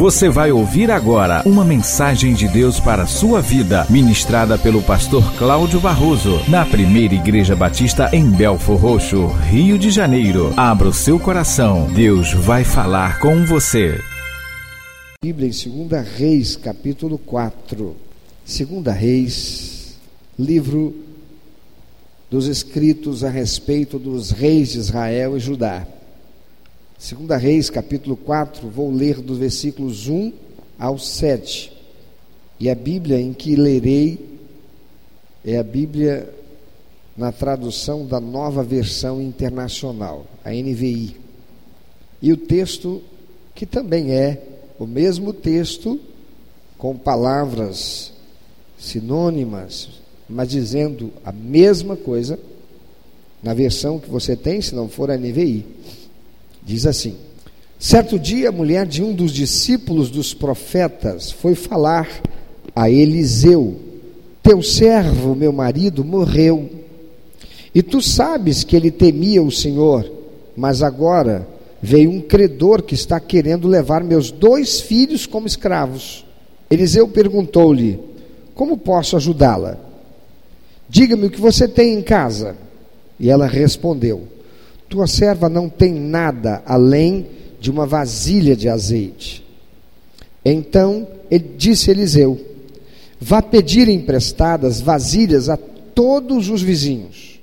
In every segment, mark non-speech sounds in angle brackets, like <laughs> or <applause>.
Você vai ouvir agora uma mensagem de Deus para a sua vida, ministrada pelo pastor Cláudio Barroso, na primeira Igreja Batista em Belfor Roxo, Rio de Janeiro. Abra o seu coração, Deus vai falar com você. Bíblia em 2 Reis, capítulo 4. 2 Reis, livro dos escritos a respeito dos reis de Israel e Judá. Segunda Reis, capítulo 4, vou ler dos versículos 1 ao 7. E a Bíblia em que lerei é a Bíblia na tradução da nova versão internacional, a NVI. E o texto, que também é o mesmo texto, com palavras sinônimas, mas dizendo a mesma coisa, na versão que você tem, se não for a NVI. Diz assim: Certo dia, a mulher de um dos discípulos dos profetas foi falar a Eliseu: Teu servo, meu marido, morreu. E tu sabes que ele temia o Senhor, mas agora veio um credor que está querendo levar meus dois filhos como escravos. Eliseu perguntou-lhe: Como posso ajudá-la? Diga-me o que você tem em casa. E ela respondeu: tua serva não tem nada além de uma vasilha de azeite. Então ele disse Eliseu: Vá pedir emprestadas vasilhas a todos os vizinhos,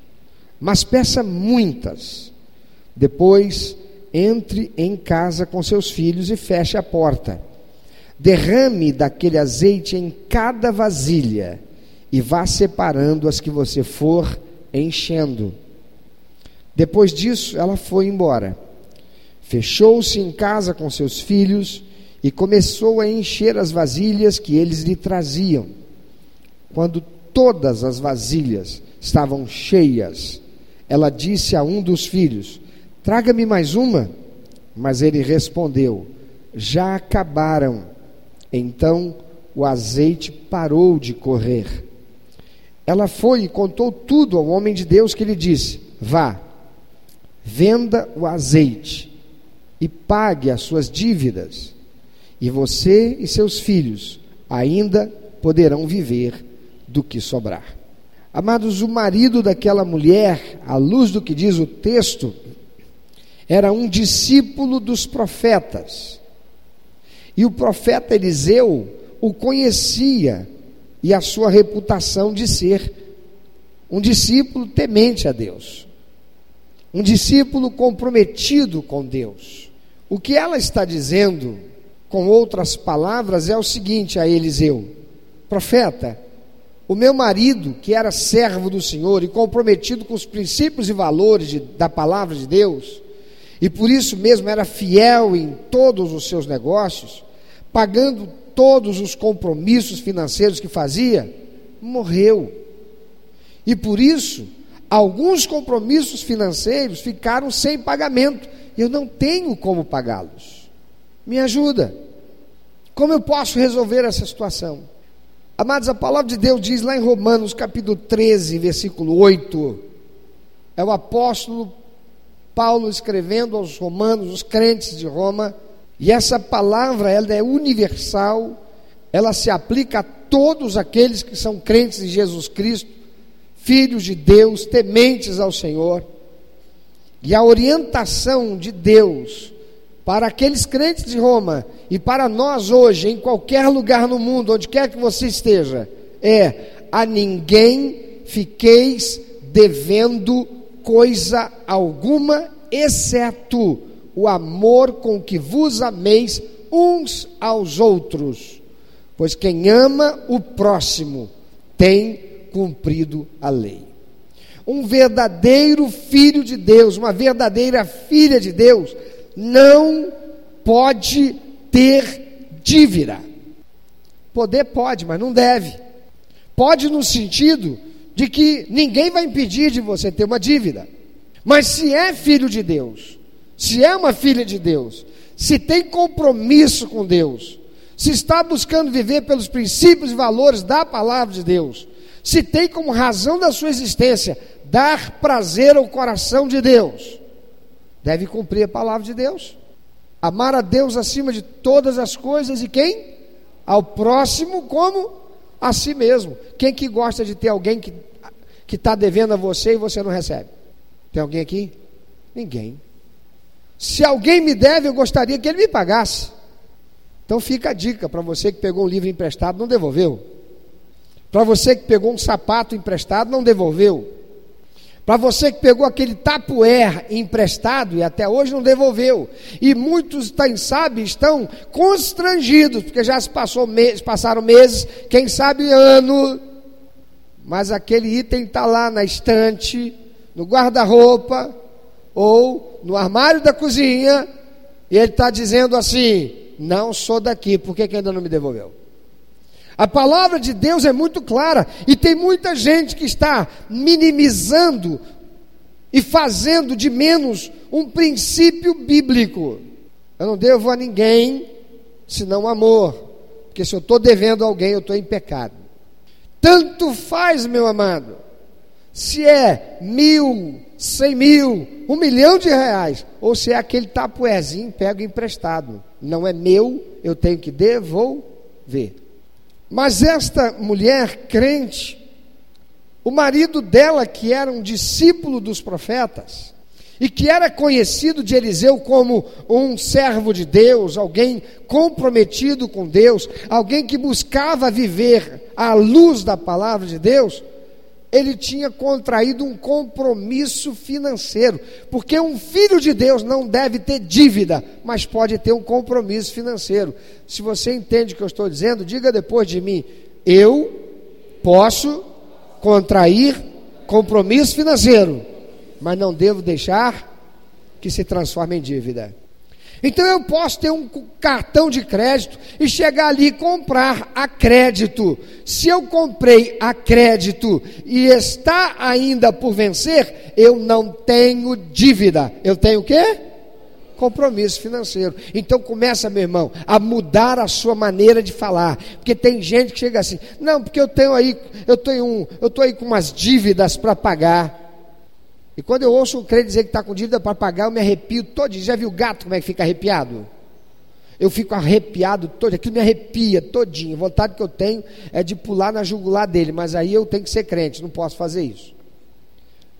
mas peça muitas. Depois entre em casa com seus filhos e feche a porta. Derrame daquele azeite em cada vasilha e vá separando as que você for enchendo. Depois disso, ela foi embora. Fechou-se em casa com seus filhos e começou a encher as vasilhas que eles lhe traziam. Quando todas as vasilhas estavam cheias, ela disse a um dos filhos: Traga-me mais uma. Mas ele respondeu: Já acabaram. Então o azeite parou de correr. Ela foi e contou tudo ao homem de Deus que lhe disse: Vá, venda o azeite e pague as suas dívidas, e você e seus filhos ainda poderão viver do que sobrar. Amados, o marido daquela mulher, à luz do que diz o texto, era um discípulo dos profetas. E o profeta Eliseu o conhecia e a sua reputação de ser um discípulo temente a Deus um discípulo comprometido com Deus. O que ela está dizendo, com outras palavras, é o seguinte a Eliseu: profeta, o meu marido, que era servo do Senhor e comprometido com os princípios e valores de, da palavra de Deus, e por isso mesmo era fiel em todos os seus negócios, pagando todos os compromissos financeiros que fazia, morreu. E por isso Alguns compromissos financeiros ficaram sem pagamento. Eu não tenho como pagá-los. Me ajuda. Como eu posso resolver essa situação? Amados, a palavra de Deus diz lá em Romanos capítulo 13, versículo 8. É o apóstolo Paulo escrevendo aos romanos, os crentes de Roma, e essa palavra ela é universal, ela se aplica a todos aqueles que são crentes em Jesus Cristo filhos de Deus, tementes ao Senhor. E a orientação de Deus para aqueles crentes de Roma e para nós hoje, em qualquer lugar no mundo, onde quer que você esteja, é: a ninguém fiqueis devendo coisa alguma, exceto o amor com que vos ameis uns aos outros. Pois quem ama o próximo tem cumprido a lei. Um verdadeiro filho de Deus, uma verdadeira filha de Deus, não pode ter dívida. Poder pode, mas não deve. Pode no sentido de que ninguém vai impedir de você ter uma dívida. Mas se é filho de Deus, se é uma filha de Deus, se tem compromisso com Deus, se está buscando viver pelos princípios e valores da palavra de Deus, se tem como razão da sua existência dar prazer ao coração de Deus, deve cumprir a palavra de Deus. Amar a Deus acima de todas as coisas e quem? Ao próximo como a si mesmo. Quem que gosta de ter alguém que que está devendo a você e você não recebe? Tem alguém aqui? Ninguém. Se alguém me deve, eu gostaria que ele me pagasse. Então fica a dica para você que pegou um livro emprestado, não devolveu. Para você que pegou um sapato emprestado, não devolveu. Para você que pegou aquele tapuer emprestado e até hoje não devolveu. E muitos, quem sabe, estão constrangidos, porque já se passou meses, passaram meses, quem sabe ano, mas aquele item está lá na estante, no guarda-roupa, ou no armário da cozinha, e ele está dizendo assim: Não sou daqui, por que, que ainda não me devolveu? A palavra de Deus é muito clara e tem muita gente que está minimizando e fazendo de menos um princípio bíblico. Eu não devo a ninguém senão amor, porque se eu estou devendo a alguém, eu estou em pecado. Tanto faz, meu amado, se é mil, cem mil, um milhão de reais, ou se é aquele tapuezinho pego emprestado. Não é meu, eu tenho que devolver. Mas esta mulher crente, o marido dela, que era um discípulo dos profetas, e que era conhecido de Eliseu como um servo de Deus, alguém comprometido com Deus, alguém que buscava viver à luz da palavra de Deus, ele tinha contraído um compromisso financeiro, porque um filho de Deus não deve ter dívida, mas pode ter um compromisso financeiro. Se você entende o que eu estou dizendo, diga depois de mim: eu posso contrair compromisso financeiro, mas não devo deixar que se transforme em dívida. Então eu posso ter um cartão de crédito e chegar ali e comprar a crédito. Se eu comprei a crédito e está ainda por vencer, eu não tenho dívida. Eu tenho o quê? Compromisso financeiro. Então começa, meu irmão, a mudar a sua maneira de falar. Porque tem gente que chega assim, não, porque eu tenho aí, eu tenho um, eu estou aí com umas dívidas para pagar. E quando eu ouço um crente dizer que está com dívida para pagar, eu me arrepio todo. Já viu o gato como é que fica arrepiado? Eu fico arrepiado todo, aquilo me arrepia todinho. A vontade que eu tenho é de pular na jugular dele, mas aí eu tenho que ser crente, não posso fazer isso.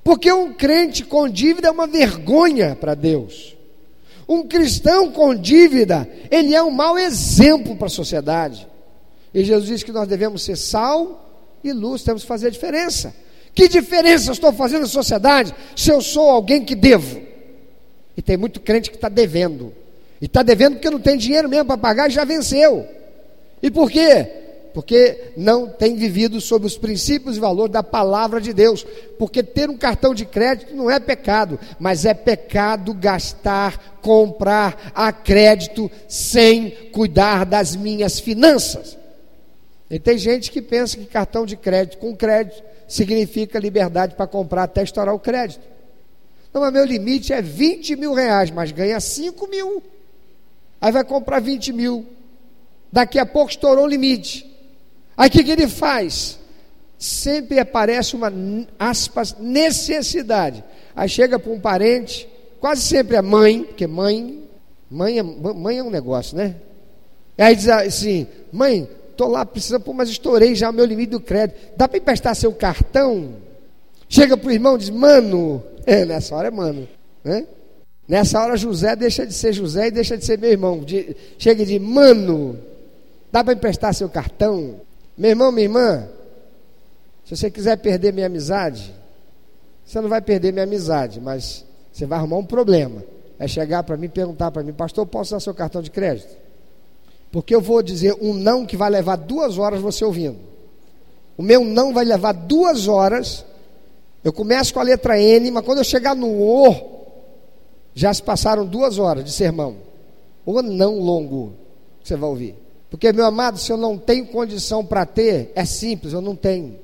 Porque um crente com dívida é uma vergonha para Deus. Um cristão com dívida, ele é um mau exemplo para a sociedade. E Jesus disse que nós devemos ser sal e luz, temos que fazer a diferença. Que diferença estou fazendo na sociedade se eu sou alguém que devo? E tem muito crente que está devendo. E está devendo porque não tem dinheiro mesmo para pagar e já venceu. E por quê? Porque não tem vivido sob os princípios e valores da palavra de Deus. Porque ter um cartão de crédito não é pecado, mas é pecado gastar, comprar a crédito sem cuidar das minhas finanças. E tem gente que pensa que cartão de crédito com crédito significa liberdade para comprar até estourar o crédito. Não, mas meu limite é 20 mil reais, mas ganha 5 mil. Aí vai comprar 20 mil. Daqui a pouco estourou o limite. Aí o que, que ele faz? Sempre aparece uma, aspas, necessidade. Aí chega para um parente, quase sempre é mãe, porque mãe, mãe é, mãe é um negócio, né? Aí diz assim, mãe, estou lá precisando, pô, mas estourei já o meu limite do crédito. Dá para emprestar seu cartão? Chega para o irmão e diz, mano, é, nessa hora é mano. Né? Nessa hora José deixa de ser José e deixa de ser meu irmão. De, chega e diz, mano, dá para emprestar seu cartão? Meu irmão, minha irmã, se você quiser perder minha amizade, você não vai perder minha amizade, mas você vai arrumar um problema. É chegar para mim e perguntar para mim, pastor, posso usar seu cartão de crédito? Porque eu vou dizer um não que vai levar duas horas você ouvindo. O meu não vai levar duas horas. Eu começo com a letra N, mas quando eu chegar no O, já se passaram duas horas de sermão. O não longo que você vai ouvir. Porque, meu amado, se eu não tenho condição para ter, é simples, eu não tenho.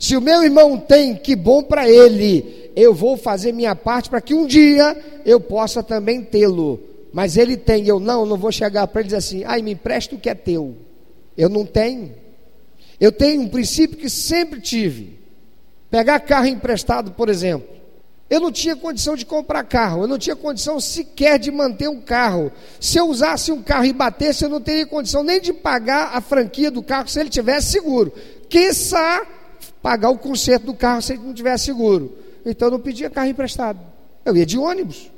Se o meu irmão tem, que bom para ele. Eu vou fazer minha parte para que um dia eu possa também tê-lo. Mas ele tem, eu não, não vou chegar para ele dizer assim, ai, me empresta o que é teu. Eu não tenho. Eu tenho um princípio que sempre tive. Pegar carro emprestado, por exemplo. Eu não tinha condição de comprar carro, eu não tinha condição sequer de manter um carro. Se eu usasse um carro e batesse, eu não teria condição nem de pagar a franquia do carro se ele tivesse seguro. Quiçá pagar o conserto do carro se ele não tivesse seguro. Então eu não pedia carro emprestado. Eu ia de ônibus.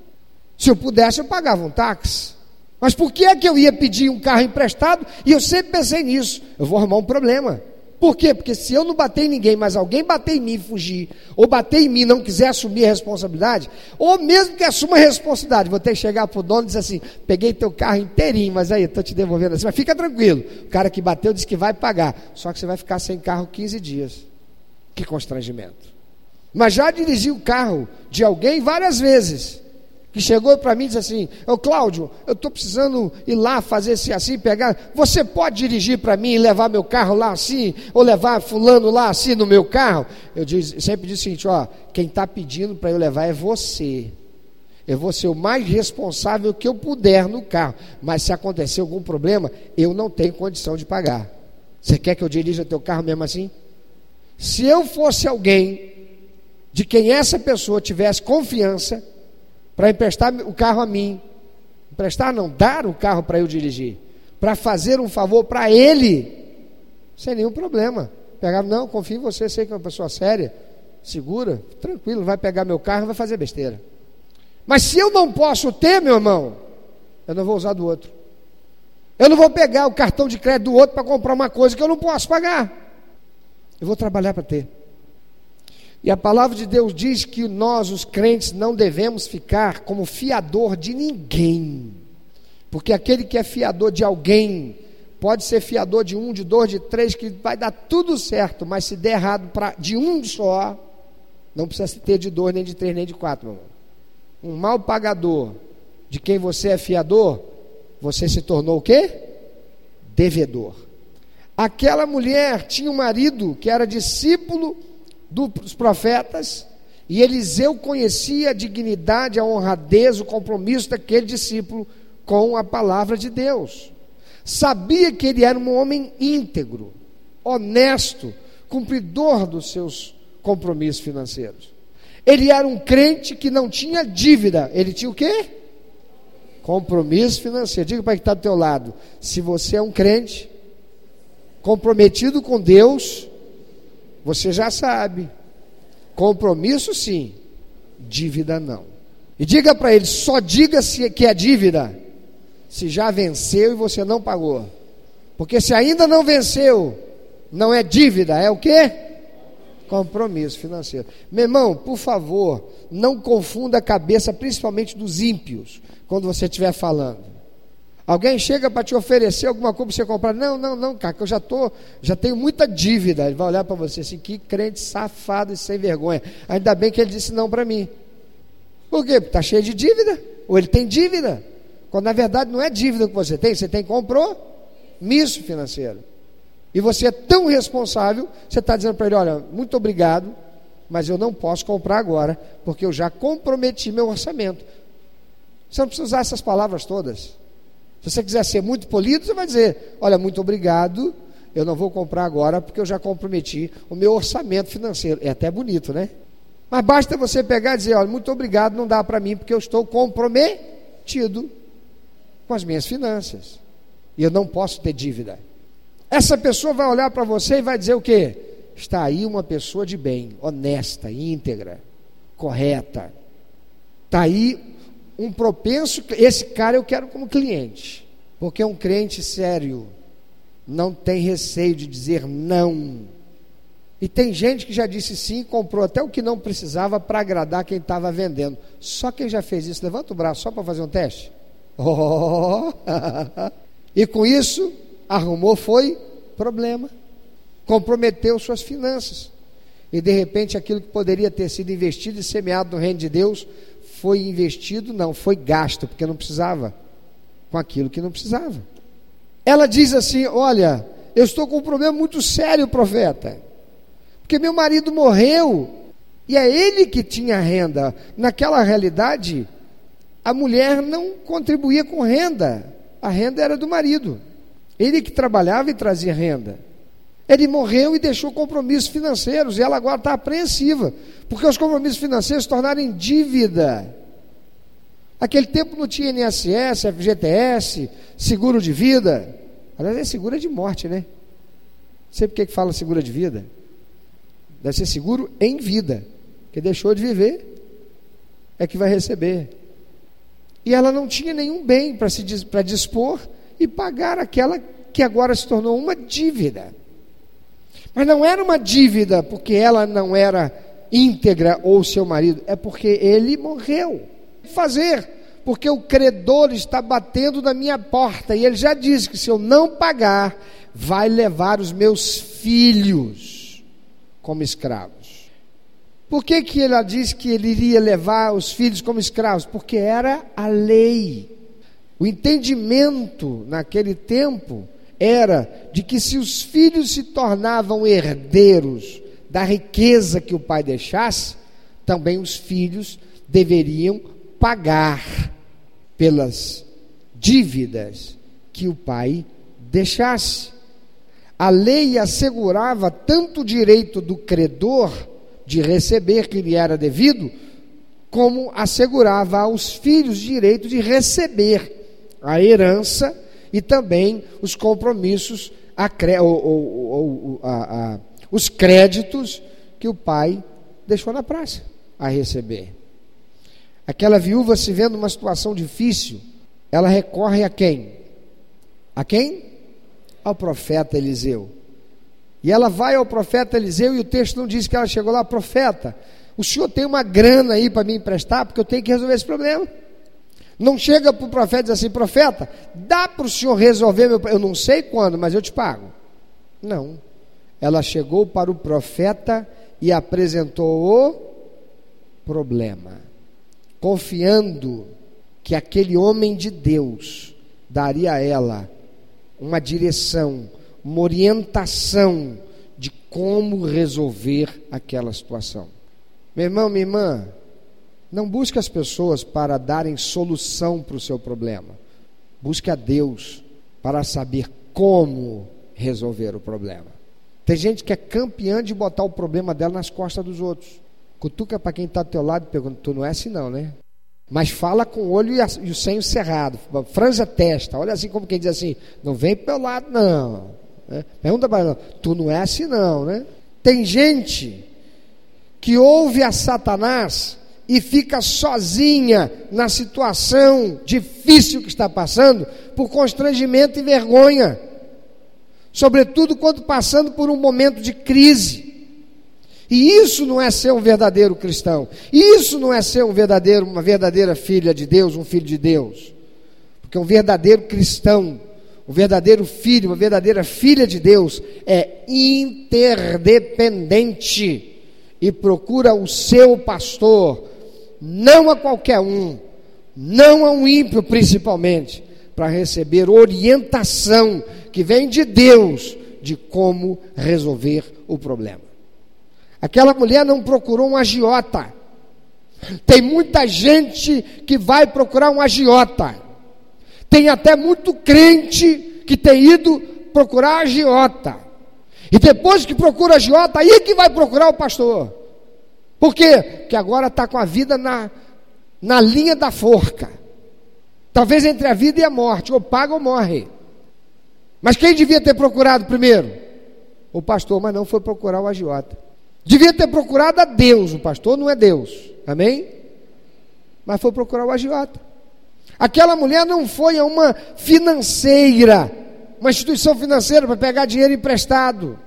Se eu pudesse, eu pagava um táxi. Mas por que é que eu ia pedir um carro emprestado? E eu sempre pensei nisso. Eu vou arrumar um problema. Por quê? Porque se eu não bater em ninguém, mas alguém bater em mim e fugir, ou bater em mim e não quiser assumir a responsabilidade, ou mesmo que assuma a responsabilidade, vou ter que chegar para o dono e dizer assim: peguei teu carro inteirinho, mas aí, estou te devolvendo assim, mas fica tranquilo. O cara que bateu disse que vai pagar, só que você vai ficar sem carro 15 dias. Que constrangimento. Mas já dirigi o carro de alguém várias vezes que chegou para mim e disse assim: Ô Cláudio, eu estou precisando ir lá fazer esse assim, pegar. Você pode dirigir para mim e levar meu carro lá assim? Ou levar Fulano lá assim no meu carro? Eu disse, sempre disse o seguinte: Ó, quem está pedindo para eu levar é você. Eu vou ser o mais responsável que eu puder no carro. Mas se acontecer algum problema, eu não tenho condição de pagar. Você quer que eu dirija teu carro mesmo assim? Se eu fosse alguém de quem essa pessoa tivesse confiança, para emprestar o carro a mim. Emprestar não, dar o carro para eu dirigir. Para fazer um favor para ele, sem nenhum problema. Pegar, não, confio em você, sei que é uma pessoa séria, segura, tranquilo, vai pegar meu carro e vai fazer besteira. Mas se eu não posso ter, meu irmão, eu não vou usar do outro. Eu não vou pegar o cartão de crédito do outro para comprar uma coisa que eu não posso pagar. Eu vou trabalhar para ter. E a palavra de Deus diz que nós, os crentes, não devemos ficar como fiador de ninguém. Porque aquele que é fiador de alguém, pode ser fiador de um, de dois, de três, que vai dar tudo certo, mas se der errado pra, de um só, não precisa ter de dois, nem de três, nem de quatro. Um mal pagador de quem você é fiador, você se tornou o quê? Devedor. Aquela mulher tinha um marido que era discípulo dos profetas, e Eliseu conhecia a dignidade, a honradez, o compromisso daquele discípulo com a palavra de Deus. Sabia que ele era um homem íntegro, honesto, cumpridor dos seus compromissos financeiros. Ele era um crente que não tinha dívida. Ele tinha o quê? Compromisso financeiro. Diga para quem está do teu lado. Se você é um crente comprometido com Deus, você já sabe. Compromisso sim, dívida não. E diga para ele, só diga se que é dívida se já venceu e você não pagou. Porque se ainda não venceu, não é dívida, é o quê? Compromisso financeiro. Meu irmão, por favor, não confunda a cabeça, principalmente dos ímpios, quando você estiver falando. Alguém chega para te oferecer alguma coisa para você comprar. Não, não, não, cara, que eu já tô, já tenho muita dívida. Ele vai olhar para você assim, que crente safado e sem vergonha. Ainda bem que ele disse não para mim. Por quê? Está cheio de dívida. Ou ele tem dívida. Quando na verdade não é dívida que você tem, você tem compromisso financeiro. E você é tão responsável, você está dizendo para ele: olha, muito obrigado, mas eu não posso comprar agora, porque eu já comprometi meu orçamento. Você não precisa usar essas palavras todas. Se você quiser ser muito polido, você vai dizer: Olha, muito obrigado, eu não vou comprar agora porque eu já comprometi o meu orçamento financeiro. É até bonito, né? Mas basta você pegar e dizer: Olha, muito obrigado, não dá para mim porque eu estou comprometido com as minhas finanças e eu não posso ter dívida. Essa pessoa vai olhar para você e vai dizer o quê? Está aí uma pessoa de bem, honesta, íntegra, correta. Está aí um propenso, esse cara eu quero como cliente, porque um crente sério, não tem receio de dizer não. E tem gente que já disse sim, comprou até o que não precisava para agradar quem estava vendendo. Só quem já fez isso, levanta o braço só para fazer um teste. <laughs> Oh! e com isso, arrumou foi problema. Comprometeu suas finanças. E de repente aquilo que poderia ter sido investido e semeado no reino de Deus foi investido, não, foi gasto, porque não precisava, com aquilo que não precisava. Ela diz assim: Olha, eu estou com um problema muito sério, profeta, porque meu marido morreu e é ele que tinha renda. Naquela realidade, a mulher não contribuía com renda, a renda era do marido, ele que trabalhava e trazia renda. Ele morreu e deixou compromissos financeiros, e ela agora está apreensiva, porque os compromissos financeiros se tornaram em dívida. Aquele tempo não tinha INSS, FGTS, seguro de vida. Aliás, é seguro de morte, né? Sei por que fala seguro de vida. Deve ser seguro em vida. Que deixou de viver é que vai receber. E ela não tinha nenhum bem para se para dispor e pagar aquela que agora se tornou uma dívida. Mas não era uma dívida porque ela não era íntegra ou seu marido, é porque ele morreu. Fazer, porque o credor está batendo na minha porta e ele já disse que se eu não pagar, vai levar os meus filhos como escravos. Por que, que ela disse que ele iria levar os filhos como escravos? Porque era a lei. O entendimento naquele tempo era de que se os filhos se tornavam herdeiros da riqueza que o pai deixasse, também os filhos deveriam pagar pelas dívidas que o pai deixasse. A lei assegurava tanto o direito do credor de receber que lhe era devido, como assegurava aos filhos o direito de receber a herança e também os compromissos, a, ou, ou, a, a, os créditos que o pai deixou na praça a receber. Aquela viúva se vendo numa situação difícil, ela recorre a quem? A quem? Ao profeta Eliseu. E ela vai ao profeta Eliseu e o texto não diz que ela chegou lá, profeta, o senhor tem uma grana aí para me emprestar, porque eu tenho que resolver esse problema. Não chega para o profeta e diz assim: profeta, dá para o senhor resolver meu Eu não sei quando, mas eu te pago. Não. Ela chegou para o profeta e apresentou o problema, confiando que aquele homem de Deus daria a ela uma direção, uma orientação de como resolver aquela situação. Meu irmão, minha irmã, não busque as pessoas para darem solução para o seu problema. Busque a Deus para saber como resolver o problema. Tem gente que é campeã de botar o problema dela nas costas dos outros. Cutuca para quem está ao teu lado e pergunta: Tu não é assim, não, né? Mas fala com o olho e, o senho cerrado, franza a testa, olha assim como quem diz assim: Não vem para o lado, não. Né? Pergunta para ela: Tu não é assim, não, né? Tem gente que ouve a Satanás e fica sozinha na situação difícil que está passando, por constrangimento e vergonha, sobretudo quando passando por um momento de crise. E isso não é ser um verdadeiro cristão. Isso não é ser um verdadeiro, uma verdadeira filha de Deus, um filho de Deus. Porque um verdadeiro cristão, um verdadeiro filho, uma verdadeira filha de Deus é interdependente e procura o seu pastor não a qualquer um, não a um ímpio principalmente, para receber orientação que vem de Deus de como resolver o problema. Aquela mulher não procurou um agiota. Tem muita gente que vai procurar um agiota. Tem até muito crente que tem ido procurar agiota. E depois que procura agiota, aí que vai procurar o pastor. Por quê? Porque agora está com a vida na, na linha da forca. Talvez entre a vida e a morte, ou paga ou morre. Mas quem devia ter procurado primeiro? O pastor, mas não foi procurar o agiota. Devia ter procurado a Deus, o pastor não é Deus. Amém? Mas foi procurar o agiota. Aquela mulher não foi a uma financeira, uma instituição financeira para pegar dinheiro emprestado.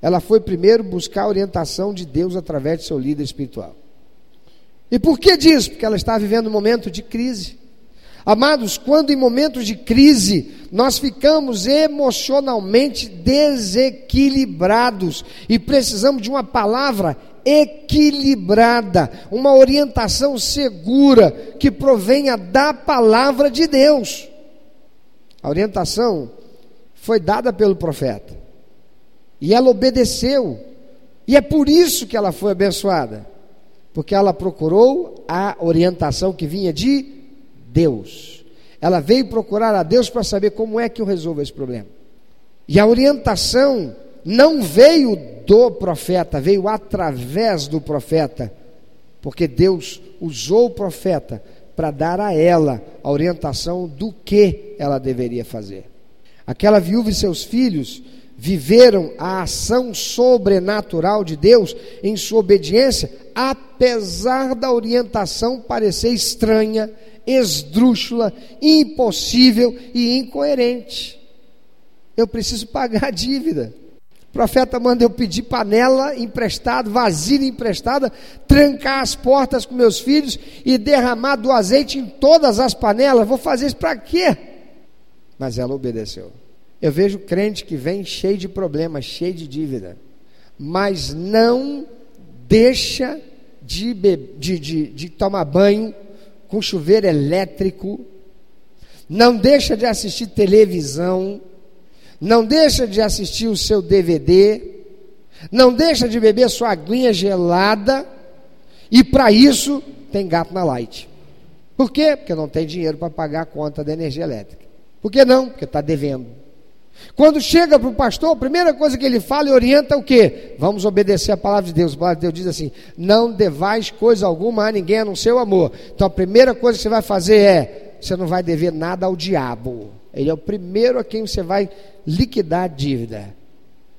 Ela foi primeiro buscar a orientação de Deus através de seu líder espiritual. E por que disso? Porque ela está vivendo um momento de crise. Amados, quando em momentos de crise nós ficamos emocionalmente desequilibrados e precisamos de uma palavra equilibrada, uma orientação segura que provenha da palavra de Deus. A orientação foi dada pelo profeta. E ela obedeceu. E é por isso que ela foi abençoada. Porque ela procurou a orientação que vinha de Deus. Ela veio procurar a Deus para saber como é que eu resolvo esse problema. E a orientação não veio do profeta, veio através do profeta, porque Deus usou o profeta para dar a ela a orientação do que ela deveria fazer. Aquela viúva e seus filhos viveram a ação sobrenatural de Deus em sua obediência, apesar da orientação parecer estranha, esdrúxula, impossível e incoerente. Eu preciso pagar a dívida. O profeta manda eu pedir panela emprestada, vasilha emprestada, trancar as portas com meus filhos e derramar do azeite em todas as panelas. Vou fazer isso para quê? Mas ela obedeceu. Eu vejo crente que vem cheio de problemas, cheio de dívida, mas não deixa de, de, de, de tomar banho com chuveiro elétrico, não deixa de assistir televisão, não deixa de assistir o seu DVD, não deixa de beber sua aguinha gelada, e para isso tem gato na light. Por quê? Porque não tem dinheiro para pagar a conta da energia elétrica. Por que não? Porque está devendo. Quando chega para o pastor, a primeira coisa que ele fala e orienta é o quê? Vamos obedecer a palavra de Deus. A palavra de Deus diz assim: não devais coisa alguma a ninguém a não ser o amor. Então a primeira coisa que você vai fazer é: você não vai dever nada ao diabo. Ele é o primeiro a quem você vai liquidar a dívida.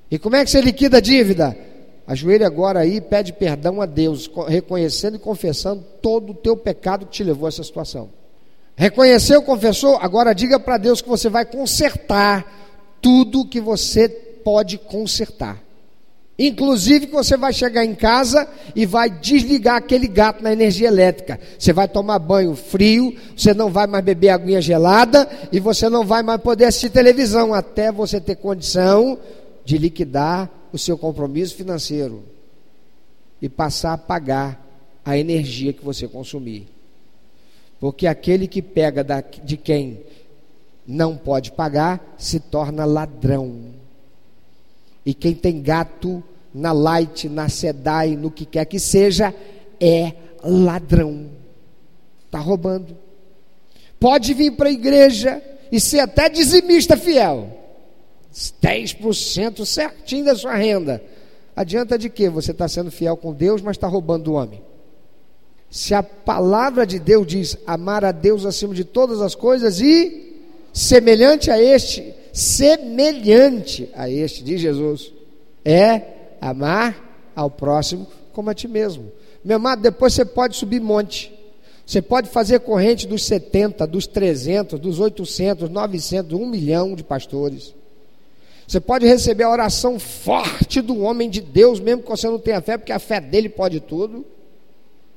E como é que você liquida a dívida? Ajoelha agora aí e pede perdão a Deus, reconhecendo e confessando todo o teu pecado que te levou a essa situação. Reconheceu, confessou? Agora diga para Deus que você vai consertar tudo que você pode consertar. Inclusive que você vai chegar em casa e vai desligar aquele gato na energia elétrica. Você vai tomar banho frio, você não vai mais beber aguinha gelada e você não vai mais poder assistir televisão até você ter condição de liquidar o seu compromisso financeiro e passar a pagar a energia que você consumir. Porque aquele que pega de quem não pode pagar se torna ladrão. E quem tem gato na Light, na Sedai, no que quer que seja, é ladrão. Está roubando. Pode vir para a igreja e ser até dizimista fiel. 10% certinho da sua renda. Adianta de quê? Você está sendo fiel com Deus, mas está roubando o homem. Se a palavra de Deus diz amar a Deus acima de todas as coisas e semelhante a este, semelhante a este, diz Jesus, é amar ao próximo como a ti mesmo. Meu amado, depois você pode subir monte. Você pode fazer corrente dos 70, dos 300, dos 800, 900, 1 milhão de pastores. Você pode receber a oração forte do homem de Deus, mesmo que você não tenha fé, porque a fé dele pode tudo,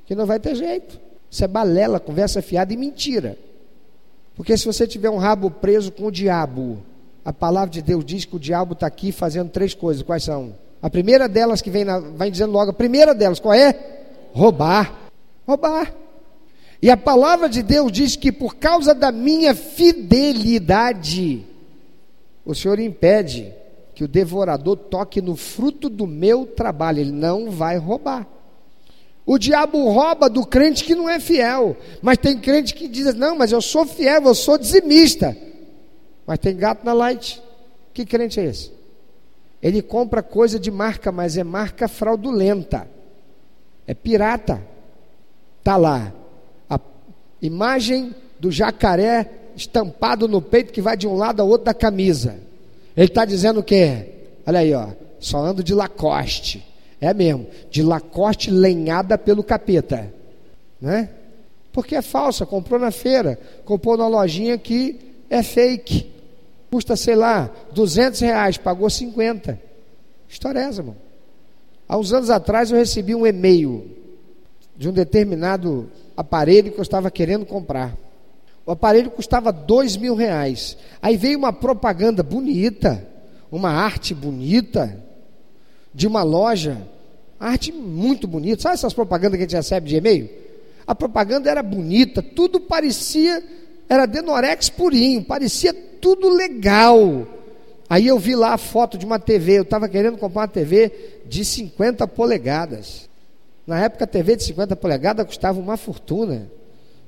que não vai ter jeito. Isso é balela, conversa fiada e mentira. Porque se você tiver um rabo preso com o diabo, a palavra de Deus diz que o diabo está aqui fazendo três coisas. Quais são? A primeira delas que vem, na, vai dizendo logo, a primeira delas, qual é? Roubar. Roubar. E a palavra de Deus diz que por causa da minha fidelidade, o Senhor impede que o devorador toque no fruto do meu trabalho, ele não vai roubar. O diabo rouba do crente que não é fiel, mas tem crente que diz: Não, mas eu sou fiel, eu sou dizimista. Mas tem gato na light. Que crente é esse? Ele compra coisa de marca, mas é marca fraudulenta. É pirata. Tá lá a imagem do jacaré estampado no peito que vai de um lado ao outro da camisa. Ele está dizendo o quê? Olha aí, ó, só ando de Lacoste. É mesmo, de Lacoste lenhada pelo capeta, né? Porque é falsa, comprou na feira, comprou na lojinha que é fake custa, sei lá, 200 reais, pagou 50. História é irmão. Há uns anos atrás eu recebi um e-mail de um determinado aparelho que eu estava querendo comprar. O aparelho custava dois mil reais. Aí veio uma propaganda bonita, uma arte bonita, de uma loja, arte muito bonita. Sabe essas propagandas que a gente recebe de e-mail? A propaganda era bonita, tudo parecia, era Denorex purinho, parecia tudo legal. Aí eu vi lá a foto de uma TV, eu estava querendo comprar uma TV de 50 polegadas. Na época a TV de 50 polegadas custava uma fortuna.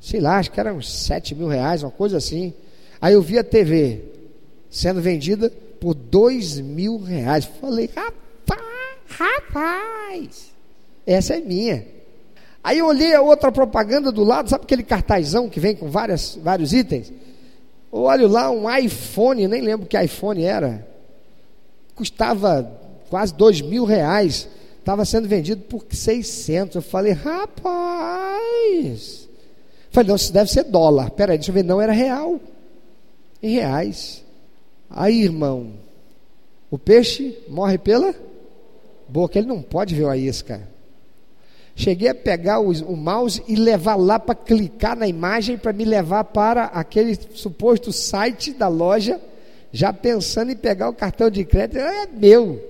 Sei lá, acho que era uns 7 mil reais, uma coisa assim. Aí eu vi a TV sendo vendida por dois mil reais. Falei, rapaz, rapaz, essa é minha. Aí eu olhei a outra propaganda do lado, sabe aquele cartazão que vem com várias, vários itens? Eu olho lá um iPhone, nem lembro que iPhone era. Custava quase dois mil reais. Estava sendo vendido por 600. Eu falei, rapaz. Falei, não, isso deve ser dólar. Peraí, deixa eu ver. Não, era real. Em reais. Aí, irmão, o peixe morre pela boca. Ele não pode ver uma isca. Cheguei a pegar o, o mouse e levar lá para clicar na imagem para me levar para aquele suposto site da loja, já pensando em pegar o cartão de crédito. É meu.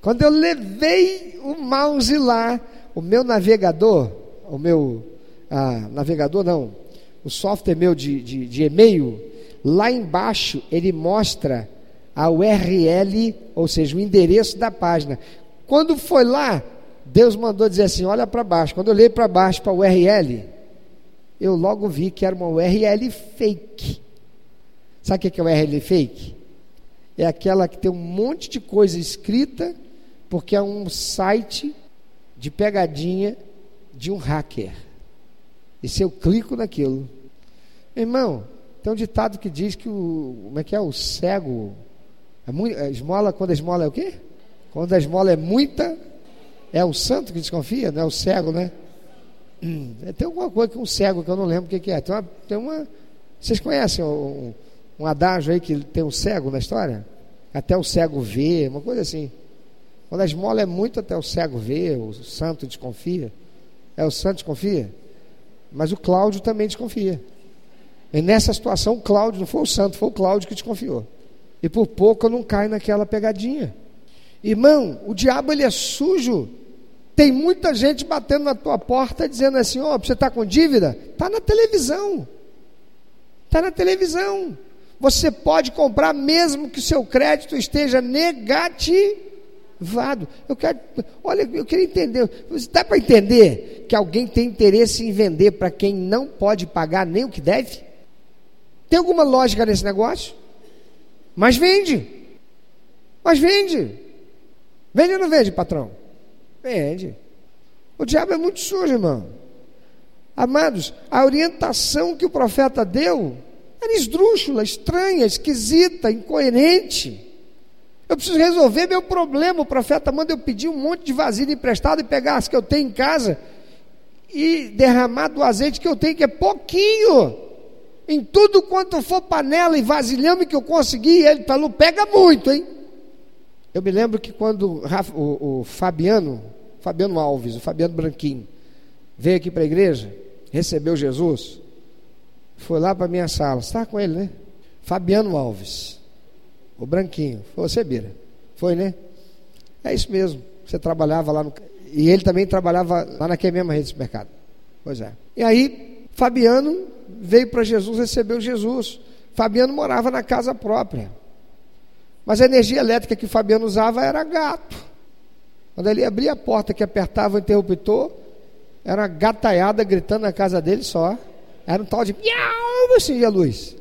Quando eu levei o mouse lá, o meu navegador, o meu ah, navegador não, o software meu de, de, de e-mail, lá embaixo ele mostra a URL, ou seja, o endereço da página. Quando foi lá, Deus mandou dizer assim: olha para baixo. Quando eu olhei para baixo para a URL, eu logo vi que era uma URL fake. Sabe o que é URL fake? É aquela que tem um monte de coisa escrita, porque é um site de pegadinha de um hacker. E se eu clico naquilo, irmão, tem um ditado que diz que o. Como é que é? O cego. É muito, esmola, quando esmola é o quê? Quando a esmola é muita, é o santo que desconfia, não é o cego, né? Hum, tem alguma coisa que um cego que eu não lembro o que, que é. Tem uma, tem uma, vocês conhecem um, um adágio aí que tem um cego na história? Até o cego vê, uma coisa assim. Quando a esmola é muito, até o cego vê, o santo desconfia. É o santo desconfia? Mas o Cláudio também desconfia. E nessa situação, o Cláudio, não foi o santo, foi o Cláudio que desconfiou. E por pouco eu não caio naquela pegadinha. Irmão, o diabo ele é sujo. Tem muita gente batendo na tua porta dizendo assim: Ó, oh, você está com dívida? Está na televisão. Está na televisão. Você pode comprar mesmo que o seu crédito esteja negativado. Eu quero, olha, eu queria entender. Dá para entender que alguém tem interesse em vender para quem não pode pagar nem o que deve? Tem alguma lógica nesse negócio? Mas vende. Mas vende. Vende ou não vende, patrão? Vende. O diabo é muito sujo, irmão. Amados, a orientação que o profeta deu era esdrúxula, estranha, esquisita, incoerente. Eu preciso resolver meu problema. O profeta manda eu pedir um monte de vasilha emprestado e pegar as que eu tenho em casa e derramar do azeite que eu tenho, que é pouquinho. Em tudo quanto for panela e vasilhame que eu consegui, ele falou: pega muito, hein? Eu me lembro que quando o, o Fabiano, Fabiano Alves, o Fabiano Branquinho, veio aqui para a igreja, recebeu Jesus, foi lá para a minha sala, está com ele, né? Fabiano Alves, o Branquinho, foi você, Bira? Foi, né? É isso mesmo, você trabalhava lá no. E ele também trabalhava lá naquela mesma rede de supermercado. Pois é. E aí, Fabiano veio para Jesus, recebeu Jesus. Fabiano morava na casa própria. Mas a energia elétrica que o Fabiano usava era gato. Quando ele abria a porta que apertava o interruptor, era uma gataiada gritando na casa dele só. Era um tal de miau, assim, a luz.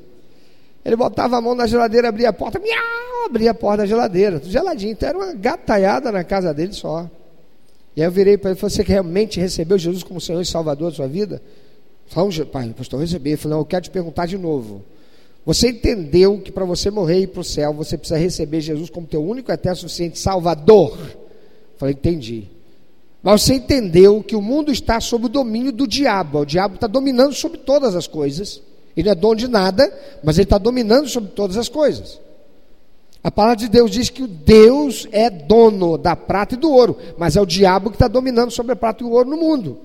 Ele botava a mão na geladeira, abria a porta, miau, abria a porta da geladeira, tudo geladinho. Então era uma gataiada na casa dele só. E aí eu virei para ele e falei: Você realmente recebeu Jesus como Senhor e Salvador da sua vida? Falei, pai, pastor, eu recebi. Ele falou: Não, eu quero te perguntar de novo. Você entendeu que para você morrer e ir para o céu, você precisa receber Jesus como teu único eterno suficiente Salvador? Falei, entendi. Mas você entendeu que o mundo está sob o domínio do diabo. O diabo está dominando sobre todas as coisas. Ele não é dono de nada, mas ele está dominando sobre todas as coisas. A palavra de Deus diz que o Deus é dono da prata e do ouro, mas é o diabo que está dominando sobre a prata e o ouro no mundo.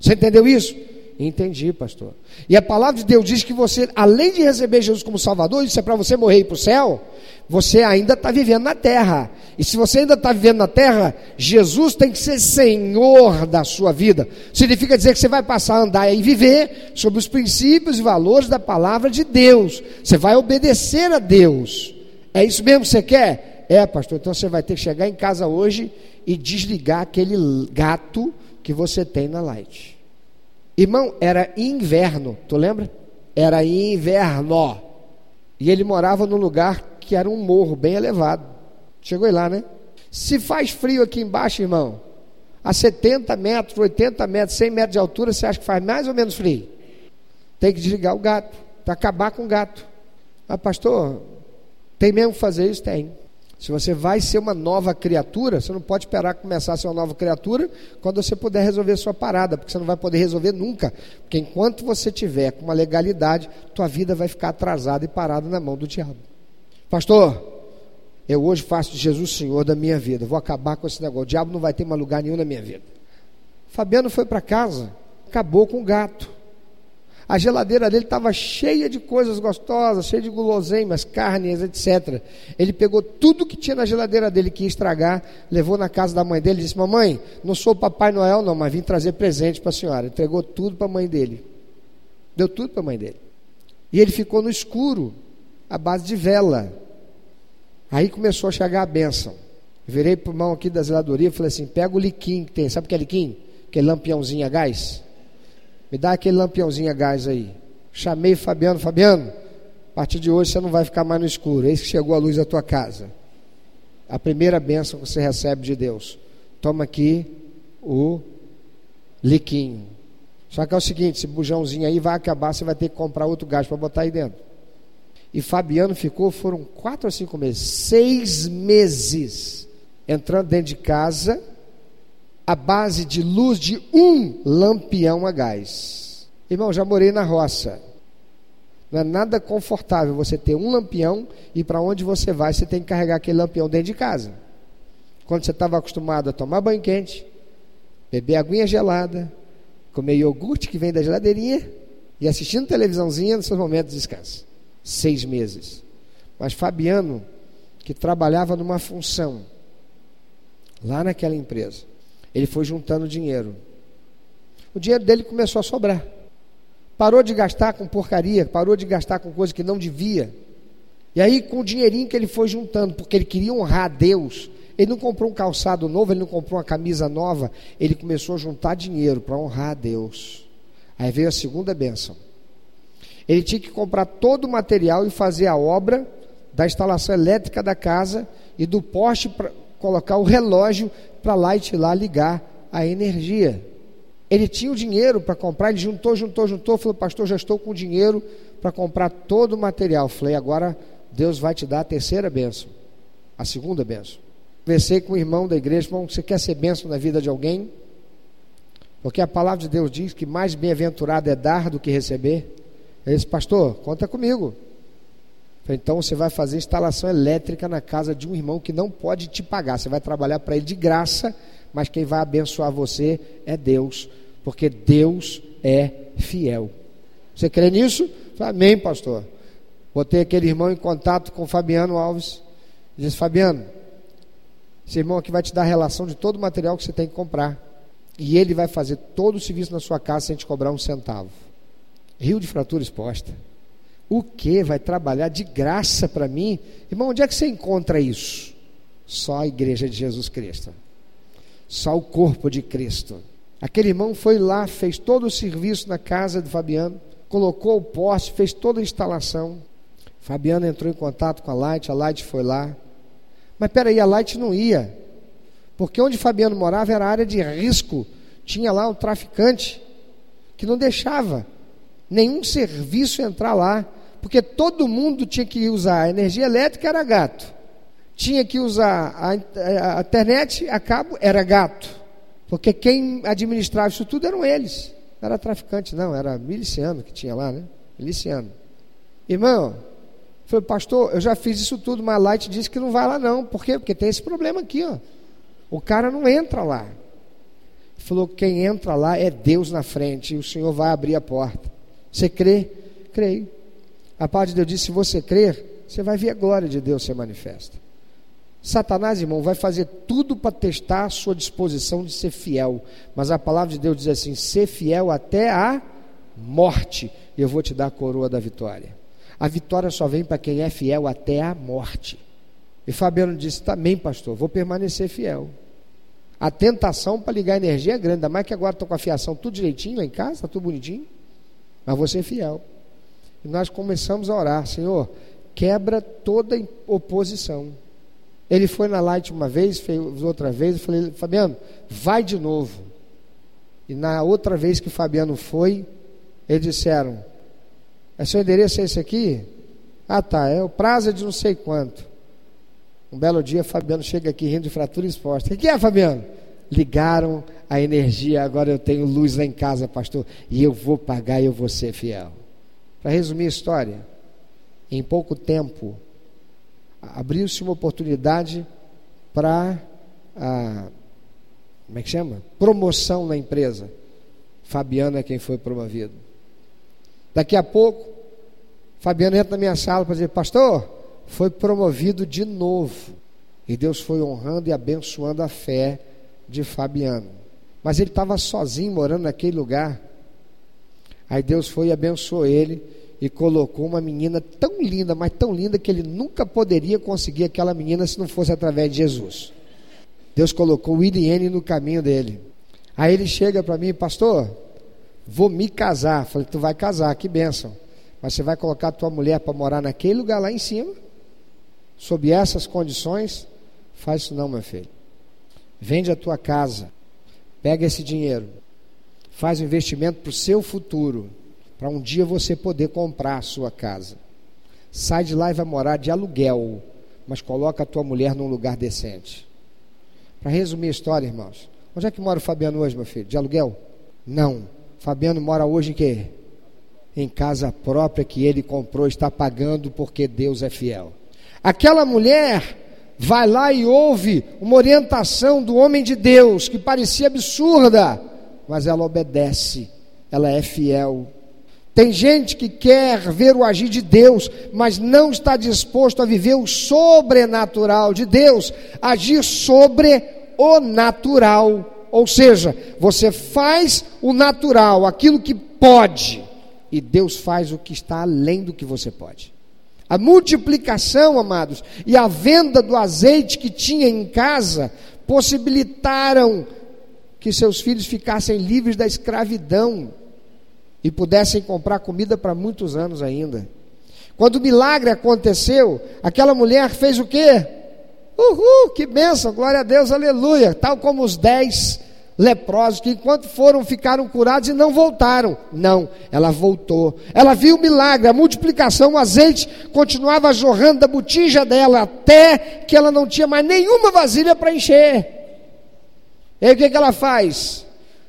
Você entendeu isso? Entendi, pastor. E a palavra de Deus diz que você, além de receber Jesus como Salvador, isso é para você morrer e ir para o céu, você ainda está vivendo na terra. E se você ainda está vivendo na terra, Jesus tem que ser Senhor da sua vida. Significa dizer que você vai passar a andar e viver sobre os princípios e valores da palavra de Deus. Você vai obedecer a Deus. É isso mesmo que você quer? É, pastor. Então você vai ter que chegar em casa hoje e desligar aquele gato que você tem na light. Irmão, era inverno, tu lembra? Era inverno. E ele morava num lugar que era um morro bem elevado. Chegou lá, né? Se faz frio aqui embaixo, irmão, a 70 metros, 80 metros, 100 metros de altura, você acha que faz mais ou menos frio? Tem que desligar o gato, para acabar com o gato. Ah, pastor, tem mesmo que fazer isso? Tem. Se você vai ser uma nova criatura, você não pode esperar começar a ser uma nova criatura quando você puder resolver sua parada, porque você não vai poder resolver nunca. Porque enquanto você tiver com uma legalidade, tua vida vai ficar atrasada e parada na mão do diabo. Pastor, eu hoje faço de Jesus Senhor da minha vida. Vou acabar com esse negócio. O diabo não vai ter mais lugar nenhum na minha vida. Fabiano foi para casa, acabou com o gato. A geladeira dele estava cheia de coisas gostosas, cheia de guloseimas, carnes, etc. Ele pegou tudo que tinha na geladeira dele que ia estragar, levou na casa da mãe dele e disse: Mamãe, não sou o Papai Noel, não, mas vim trazer presente para a senhora. Entregou tudo para a mãe dele. Deu tudo para a mãe dele. E ele ficou no escuro, à base de vela. Aí começou a chegar a bênção. Virei para o mão aqui da zeladoria e falei assim: pega o liquim que tem, sabe o que é liquim? Aquele lampiãozinho a gás. Me dá aquele lampiãozinho a gás aí. Chamei Fabiano, Fabiano, a partir de hoje você não vai ficar mais no escuro. Eis que chegou a luz da tua casa. A primeira bênção que você recebe de Deus. Toma aqui o liquinho. Só que é o seguinte, esse bujãozinho aí vai acabar, você vai ter que comprar outro gás para botar aí dentro. E Fabiano ficou, foram quatro ou cinco meses, seis meses, entrando dentro de casa, a base de luz de um lampião a gás. Irmão, já morei na roça. Não é nada confortável você ter um lampião e para onde você vai, você tem que carregar aquele lampião dentro de casa. Quando você estava acostumado a tomar banho quente, beber aguinha gelada, comer iogurte que vem da geladeirinha e assistindo televisãozinha nos seus momentos de descanso. Seis meses. Mas Fabiano, que trabalhava numa função lá naquela empresa, ele foi juntando dinheiro. O dinheiro dele começou a sobrar. Parou de gastar com porcaria, parou de gastar com coisa que não devia. E aí, com o dinheirinho que ele foi juntando, porque ele queria honrar a Deus, ele não comprou um calçado novo, ele não comprou uma camisa nova, ele começou a juntar dinheiro para honrar a Deus. Aí veio a segunda bênção. Ele tinha que comprar todo o material e fazer a obra da instalação elétrica da casa e do poste para colocar o relógio para lá e lá ligar a energia. Ele tinha o dinheiro para comprar, ele juntou, juntou, juntou, falou, pastor, já estou com dinheiro para comprar todo o material. Falei, agora Deus vai te dar a terceira benção, a segunda benção. Conversei com o irmão da igreja, irmão, você quer ser benção na vida de alguém? Porque a palavra de Deus diz que mais bem-aventurado é dar do que receber. Ele disse, pastor, conta comigo. Então você vai fazer instalação elétrica na casa de um irmão que não pode te pagar. Você vai trabalhar para ele de graça, mas quem vai abençoar você é Deus, porque Deus é fiel. Você crê nisso? Amém, pastor. Botei aquele irmão em contato com Fabiano Alves. Disse: Fabiano, esse irmão aqui vai te dar a relação de todo o material que você tem que comprar. E ele vai fazer todo o serviço na sua casa sem te cobrar um centavo. Rio de fratura exposta. O que? Vai trabalhar de graça para mim? Irmão, onde é que você encontra isso? Só a igreja de Jesus Cristo. Só o corpo de Cristo. Aquele irmão foi lá, fez todo o serviço na casa de Fabiano, colocou o poste, fez toda a instalação. Fabiano entrou em contato com a Light, a Light foi lá. Mas peraí, a Light não ia. Porque onde Fabiano morava era área de risco. Tinha lá um traficante que não deixava nenhum serviço entrar lá porque todo mundo tinha que usar a energia elétrica, era gato. Tinha que usar a, a internet a cabo, era gato. Porque quem administrava isso tudo eram eles. Não era traficante, não, era miliciano que tinha lá, né? Miliciano. Irmão, falei, pastor, eu já fiz isso tudo, mas a Light disse que não vai lá não. Por quê? Porque tem esse problema aqui, ó. O cara não entra lá. Falou, quem entra lá é Deus na frente, e o Senhor vai abrir a porta. Você crê? Creio. A palavra de Deus diz: se você crer, você vai ver a glória de Deus ser manifesta. Satanás, irmão, vai fazer tudo para testar a sua disposição de ser fiel. Mas a palavra de Deus diz assim: ser fiel até a morte, eu vou te dar a coroa da vitória. A vitória só vem para quem é fiel até a morte. E Fabiano disse: também, pastor, vou permanecer fiel. A tentação para ligar a energia é grande, ainda mais que agora estou com a fiação tudo direitinho lá em casa, está tudo bonitinho. Mas você é fiel. E nós começamos a orar, Senhor, quebra toda oposição. Ele foi na Light uma vez, fez outra vez, eu falei, Fabiano, vai de novo. E na outra vez que o Fabiano foi, eles disseram, é seu endereço é esse aqui? Ah tá, é o prazo de não sei quanto. Um belo dia, Fabiano chega aqui rindo de fratura exposta. O que é, Fabiano? Ligaram a energia, agora eu tenho luz lá em casa, pastor, e eu vou pagar e eu vou ser fiel. Para resumir a história, em pouco tempo, abriu-se uma oportunidade para a como é que chama? Promoção na empresa. Fabiano é quem foi promovido. Daqui a pouco, Fabiano entra na minha sala para dizer: Pastor, foi promovido de novo. E Deus foi honrando e abençoando a fé de Fabiano. Mas ele estava sozinho morando naquele lugar. Aí Deus foi e abençoou ele e colocou uma menina tão linda, mas tão linda que ele nunca poderia conseguir aquela menina se não fosse através de Jesus. Deus colocou Iriene no caminho dele. Aí ele chega para mim, pastor, vou me casar. Falei, tu vai casar, que bênção. Mas você vai colocar tua mulher para morar naquele lugar lá em cima? Sob essas condições? Faz isso não, meu filho. Vende a tua casa. Pega esse dinheiro. Faz um investimento para o seu futuro para um dia você poder comprar a sua casa. Sai de lá e vai morar de aluguel, mas coloca a tua mulher num lugar decente. Para resumir a história, irmãos, onde é que mora o Fabiano hoje, meu filho? De aluguel? Não. Fabiano mora hoje em quê? Em casa própria que ele comprou, está pagando porque Deus é fiel. Aquela mulher vai lá e ouve uma orientação do homem de Deus que parecia absurda, mas ela obedece, ela é fiel tem gente que quer ver o agir de Deus, mas não está disposto a viver o sobrenatural de Deus, agir sobre o natural. Ou seja, você faz o natural, aquilo que pode, e Deus faz o que está além do que você pode. A multiplicação, amados, e a venda do azeite que tinha em casa possibilitaram que seus filhos ficassem livres da escravidão e pudessem comprar comida para muitos anos ainda. Quando o milagre aconteceu, aquela mulher fez o quê? Uhul, que bênção, glória a Deus, aleluia. Tal como os dez leprosos que enquanto foram ficaram curados e não voltaram. Não, ela voltou. Ela viu o milagre, a multiplicação, o azeite continuava jorrando da botija dela até que ela não tinha mais nenhuma vasilha para encher. E aí o que, que ela faz?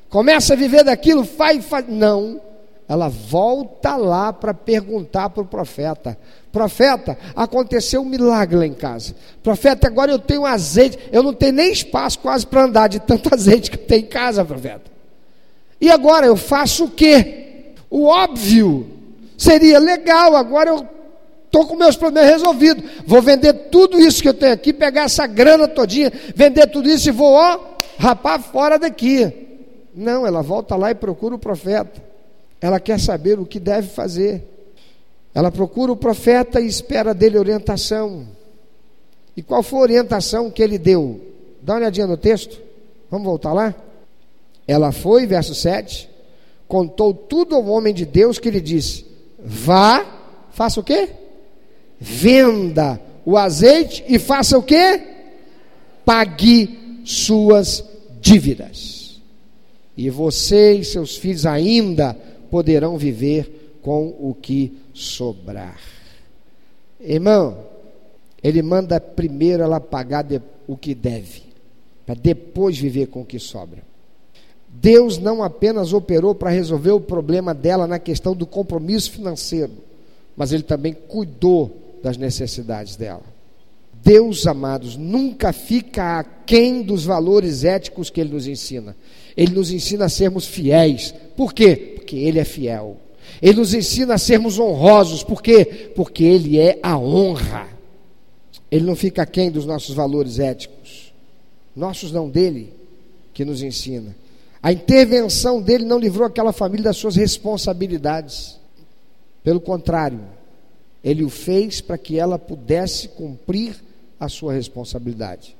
Começa a viver daquilo, faz, faz. Não ela volta lá para perguntar para o profeta: Profeta, aconteceu um milagre lá em casa. Profeta, agora eu tenho azeite. Eu não tenho nem espaço quase para andar de tanto <laughs> azeite que tem em casa, profeta. E agora eu faço o quê? O óbvio seria legal, agora eu estou com meus problemas resolvidos. Vou vender tudo isso que eu tenho aqui, pegar essa grana todinha, vender tudo isso e vou, ó, rapar fora daqui. Não, ela volta lá e procura o profeta. Ela quer saber o que deve fazer. Ela procura o profeta e espera dele orientação. E qual foi a orientação que ele deu? Dá uma olhadinha no texto. Vamos voltar lá? Ela foi, verso 7, contou tudo ao homem de Deus que lhe disse: Vá, faça o quê? Venda o azeite e faça o quê? Pague suas dívidas. E você e seus filhos ainda poderão viver com o que sobrar. Irmão, ele manda primeiro ela pagar o que deve, para depois viver com o que sobra. Deus não apenas operou para resolver o problema dela na questão do compromisso financeiro, mas ele também cuidou das necessidades dela. Deus, amados, nunca fica aquém dos valores éticos que ele nos ensina. Ele nos ensina a sermos fiéis. Por quê? Porque Ele é fiel. Ele nos ensina a sermos honrosos. Por quê? Porque Ele é a honra. Ele não fica aquém dos nossos valores éticos. Nossos não dele, que nos ensina. A intervenção dele não livrou aquela família das suas responsabilidades. Pelo contrário, ele o fez para que ela pudesse cumprir a sua responsabilidade.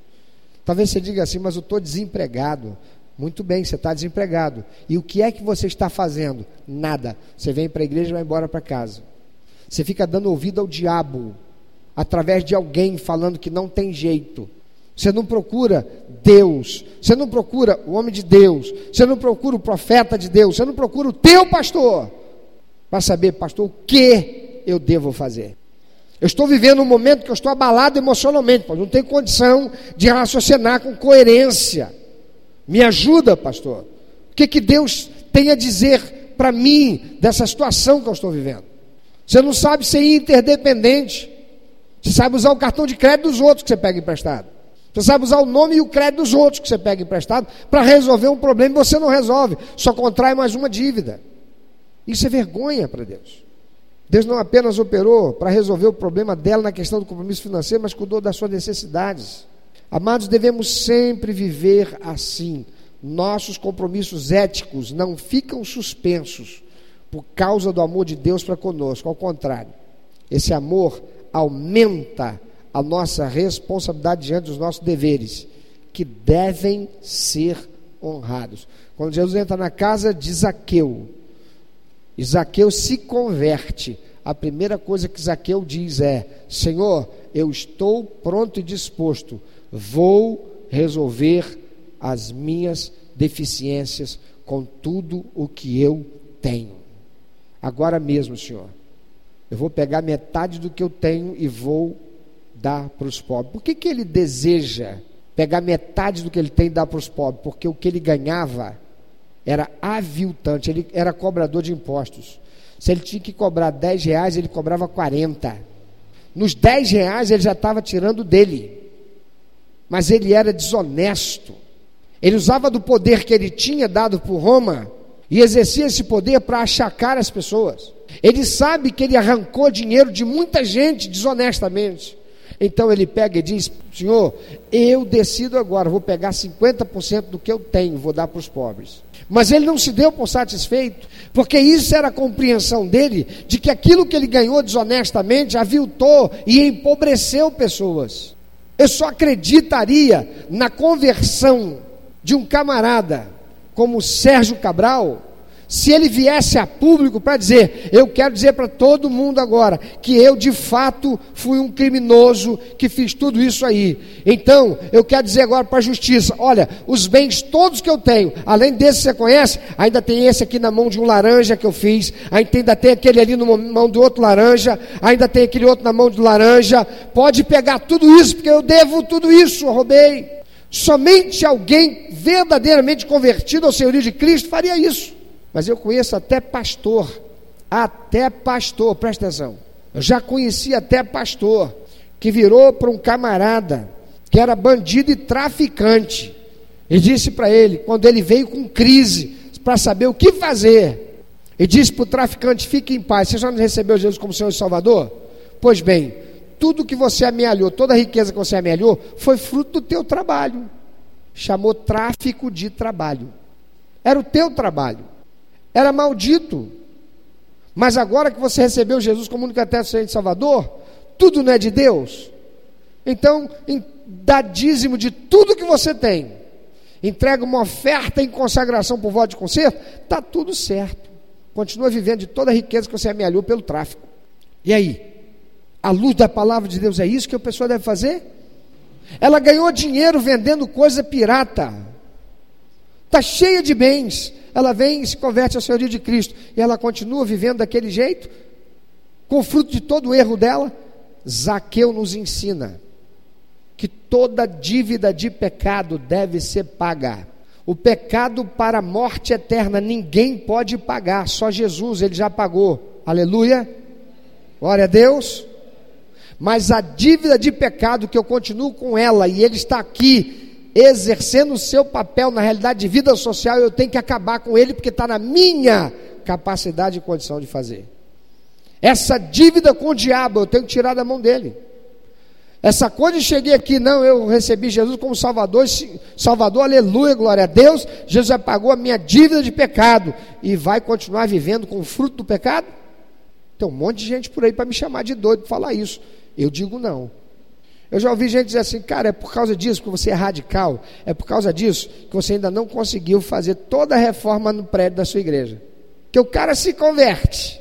Talvez você diga assim, mas eu estou desempregado. Muito bem, você está desempregado. E o que é que você está fazendo? Nada. Você vem para a igreja e vai embora para casa. Você fica dando ouvido ao diabo. através de alguém falando que não tem jeito. Você não procura Deus, você não procura o homem de Deus, você não procura o profeta de Deus, você não procura o teu pastor para saber, pastor, o que eu devo fazer. Eu estou vivendo um momento que eu estou abalado emocionalmente, não tenho condição de raciocinar com coerência. Me ajuda, pastor. O que, que Deus tem a dizer para mim dessa situação que eu estou vivendo? Você não sabe ser interdependente. Você sabe usar o cartão de crédito dos outros que você pega emprestado. Você sabe usar o nome e o crédito dos outros que você pega emprestado para resolver um problema e você não resolve, só contrai mais uma dívida. Isso é vergonha para Deus. Deus não apenas operou para resolver o problema dela na questão do compromisso financeiro, mas cuidou das suas necessidades. Amados, devemos sempre viver assim. Nossos compromissos éticos não ficam suspensos por causa do amor de Deus para conosco. Ao contrário, esse amor aumenta a nossa responsabilidade diante dos nossos deveres, que devem ser honrados. Quando Jesus entra na casa de Zaqueu, Zaqueu se converte, a primeira coisa que Zaqueu diz é: Senhor, eu estou pronto e disposto, vou resolver as minhas deficiências com tudo o que eu tenho. Agora mesmo, Senhor, eu vou pegar metade do que eu tenho e vou dar para os pobres. Por que, que ele deseja pegar metade do que ele tem e dar para os pobres? Porque o que ele ganhava era aviltante, ele era cobrador de impostos. Se ele tinha que cobrar 10 reais, ele cobrava 40. Nos 10 reais ele já estava tirando dele. Mas ele era desonesto. Ele usava do poder que ele tinha dado por Roma e exercia esse poder para achacar as pessoas. Ele sabe que ele arrancou dinheiro de muita gente desonestamente. Então ele pega e diz: Senhor, eu decido agora, vou pegar 50% do que eu tenho, vou dar para os pobres. Mas ele não se deu por satisfeito, porque isso era a compreensão dele de que aquilo que ele ganhou desonestamente aviltou e empobreceu pessoas. Eu só acreditaria na conversão de um camarada como Sérgio Cabral se ele viesse a público para dizer, eu quero dizer para todo mundo agora que eu de fato fui um criminoso que fiz tudo isso aí. Então, eu quero dizer agora para a justiça: olha, os bens todos que eu tenho, além desse que você conhece, ainda tem esse aqui na mão de um laranja que eu fiz, ainda tem aquele ali na mão do outro laranja, ainda tem aquele outro na mão do laranja. Pode pegar tudo isso, porque eu devo tudo isso, eu roubei. Somente alguém verdadeiramente convertido ao senhorio de Cristo faria isso. Mas eu conheço até pastor, até pastor, presta atenção. Eu já conheci até pastor que virou para um camarada que era bandido e traficante e disse para ele, quando ele veio com crise para saber o que fazer, e disse para o traficante: Fique em paz, você já não recebeu Jesus como Senhor e Salvador? Pois bem, tudo que você amealhou, toda a riqueza que você amealhou, foi fruto do teu trabalho. Chamou tráfico de trabalho. Era o teu trabalho era maldito. Mas agora que você recebeu Jesus como único eterno Senhor de Salvador, tudo não é de Deus. Então, dá dízimo de tudo que você tem. Entrega uma oferta em consagração por voto de conserto, está tudo certo. Continua vivendo de toda a riqueza que você amealhou pelo tráfico. E aí? A luz da palavra de Deus é isso que a pessoa deve fazer? Ela ganhou dinheiro vendendo coisa pirata. Está cheia de bens ela vem e se converte ao senhorio de Cristo, e ela continua vivendo daquele jeito, com fruto de todo o erro dela. Zaqueu nos ensina que toda dívida de pecado deve ser paga. O pecado para a morte eterna ninguém pode pagar, só Jesus, ele já pagou. Aleluia. Glória a Deus. Mas a dívida de pecado que eu continuo com ela e ele está aqui exercendo o seu papel na realidade de vida social, eu tenho que acabar com ele, porque está na minha capacidade e condição de fazer. Essa dívida com o diabo, eu tenho que tirar da mão dele. Essa coisa de cheguei aqui, não, eu recebi Jesus como Salvador, Salvador, aleluia, glória a Deus, Jesus já pagou a minha dívida de pecado e vai continuar vivendo com o fruto do pecado? Tem um monte de gente por aí para me chamar de doido falar isso. Eu digo não. Eu já ouvi gente dizer assim, cara, é por causa disso que você é radical, é por causa disso que você ainda não conseguiu fazer toda a reforma no prédio da sua igreja. Que o cara se converte,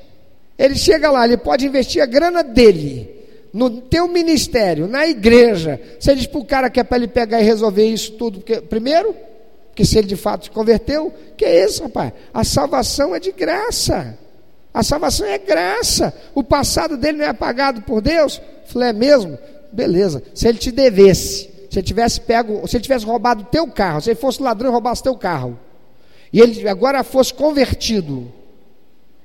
ele chega lá, ele pode investir a grana dele, no teu ministério, na igreja, você diz para o cara que é para ele pegar e resolver isso tudo, porque, primeiro, que se ele de fato se converteu, que é isso, rapaz? A salvação é de graça. A salvação é graça. O passado dele não é apagado por Deus? falei, é mesmo? Beleza. Se ele te devesse, se ele tivesse pego, se ele tivesse roubado o teu carro, se ele fosse ladrão e roubasse teu carro, e ele agora fosse convertido,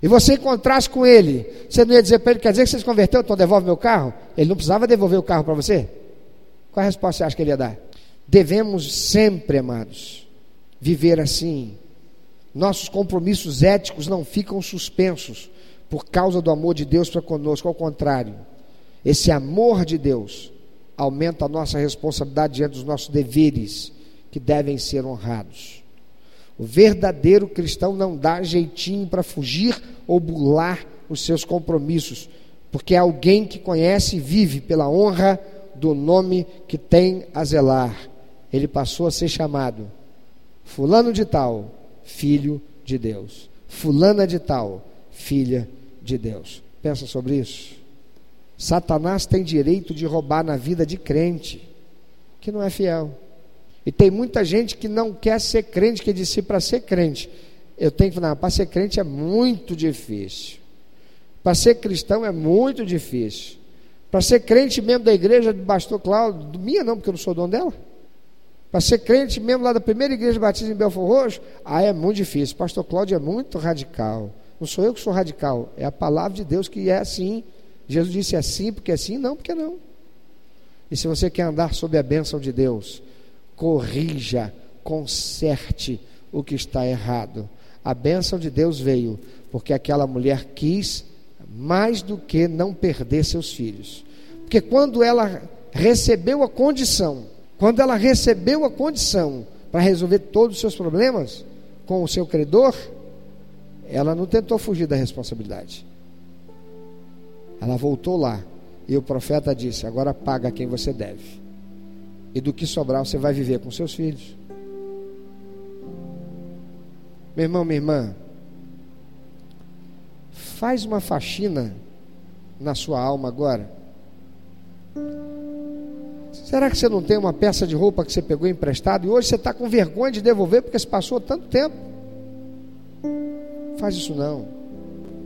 e você encontrasse com ele, você não ia dizer para ele, quer dizer que você se converteu, então devolve meu carro? Ele não precisava devolver o carro para você? Qual a resposta você acha que ele ia dar? Devemos sempre, amados, viver assim. Nossos compromissos éticos não ficam suspensos por causa do amor de Deus para conosco, ao contrário. Esse amor de Deus aumenta a nossa responsabilidade diante dos nossos deveres, que devem ser honrados. O verdadeiro cristão não dá jeitinho para fugir ou bular os seus compromissos, porque é alguém que conhece e vive pela honra do nome que tem a zelar. Ele passou a ser chamado Fulano de Tal, filho de Deus. Fulana de Tal, filha de Deus. Pensa sobre isso. Satanás tem direito de roubar na vida de crente que não é fiel. E tem muita gente que não quer ser crente, que disse para ser crente. Eu tenho que falar, para ser crente é muito difícil. Para ser cristão é muito difícil. Para ser crente mesmo da igreja do pastor Cláudio, minha não, porque eu não sou dono dela. Para ser crente mesmo lá da primeira igreja batista em Belfor Roxo, ah, é muito difícil. Pastor Cláudio é muito radical. Não sou eu que sou radical, é a palavra de Deus que é assim. Jesus disse assim, porque é assim, não, porque não. E se você quer andar sob a bênção de Deus, corrija, conserte o que está errado. A bênção de Deus veio porque aquela mulher quis mais do que não perder seus filhos. Porque quando ela recebeu a condição, quando ela recebeu a condição para resolver todos os seus problemas com o seu credor, ela não tentou fugir da responsabilidade. Ela voltou lá e o profeta disse: Agora paga quem você deve e do que sobrar você vai viver com seus filhos. Meu irmão, minha irmã, faz uma faxina na sua alma agora. Será que você não tem uma peça de roupa que você pegou emprestado e hoje você está com vergonha de devolver porque se passou tanto tempo? Faz isso não.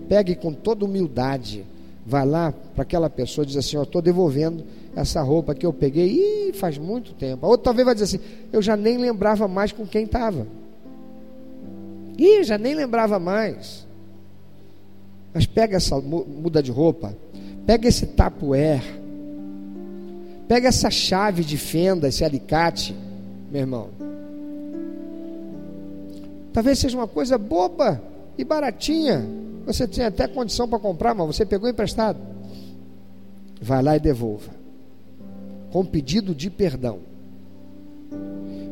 Pegue com toda humildade. Vai lá para aquela pessoa e diz assim: Eu estou devolvendo essa roupa que eu peguei, e faz muito tempo. A outra talvez vai dizer assim, eu já nem lembrava mais com quem estava. Ih, já nem lembrava mais. Mas pega essa muda de roupa, pega esse tapuer, pega essa chave de fenda, esse alicate, meu irmão. Talvez seja uma coisa boba e baratinha. Você tinha até condição para comprar, mas você pegou emprestado. Vai lá e devolva com pedido de perdão.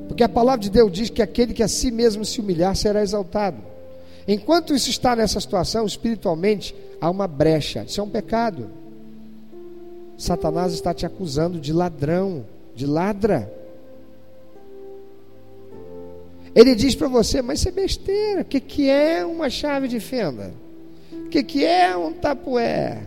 Porque a palavra de Deus diz que aquele que a si mesmo se humilhar será exaltado. Enquanto isso está nessa situação, espiritualmente, há uma brecha. Isso é um pecado. Satanás está te acusando de ladrão, de ladra. Ele diz para você, mas isso é besteira. O que, que é uma chave de fenda? O que, que é um tapué?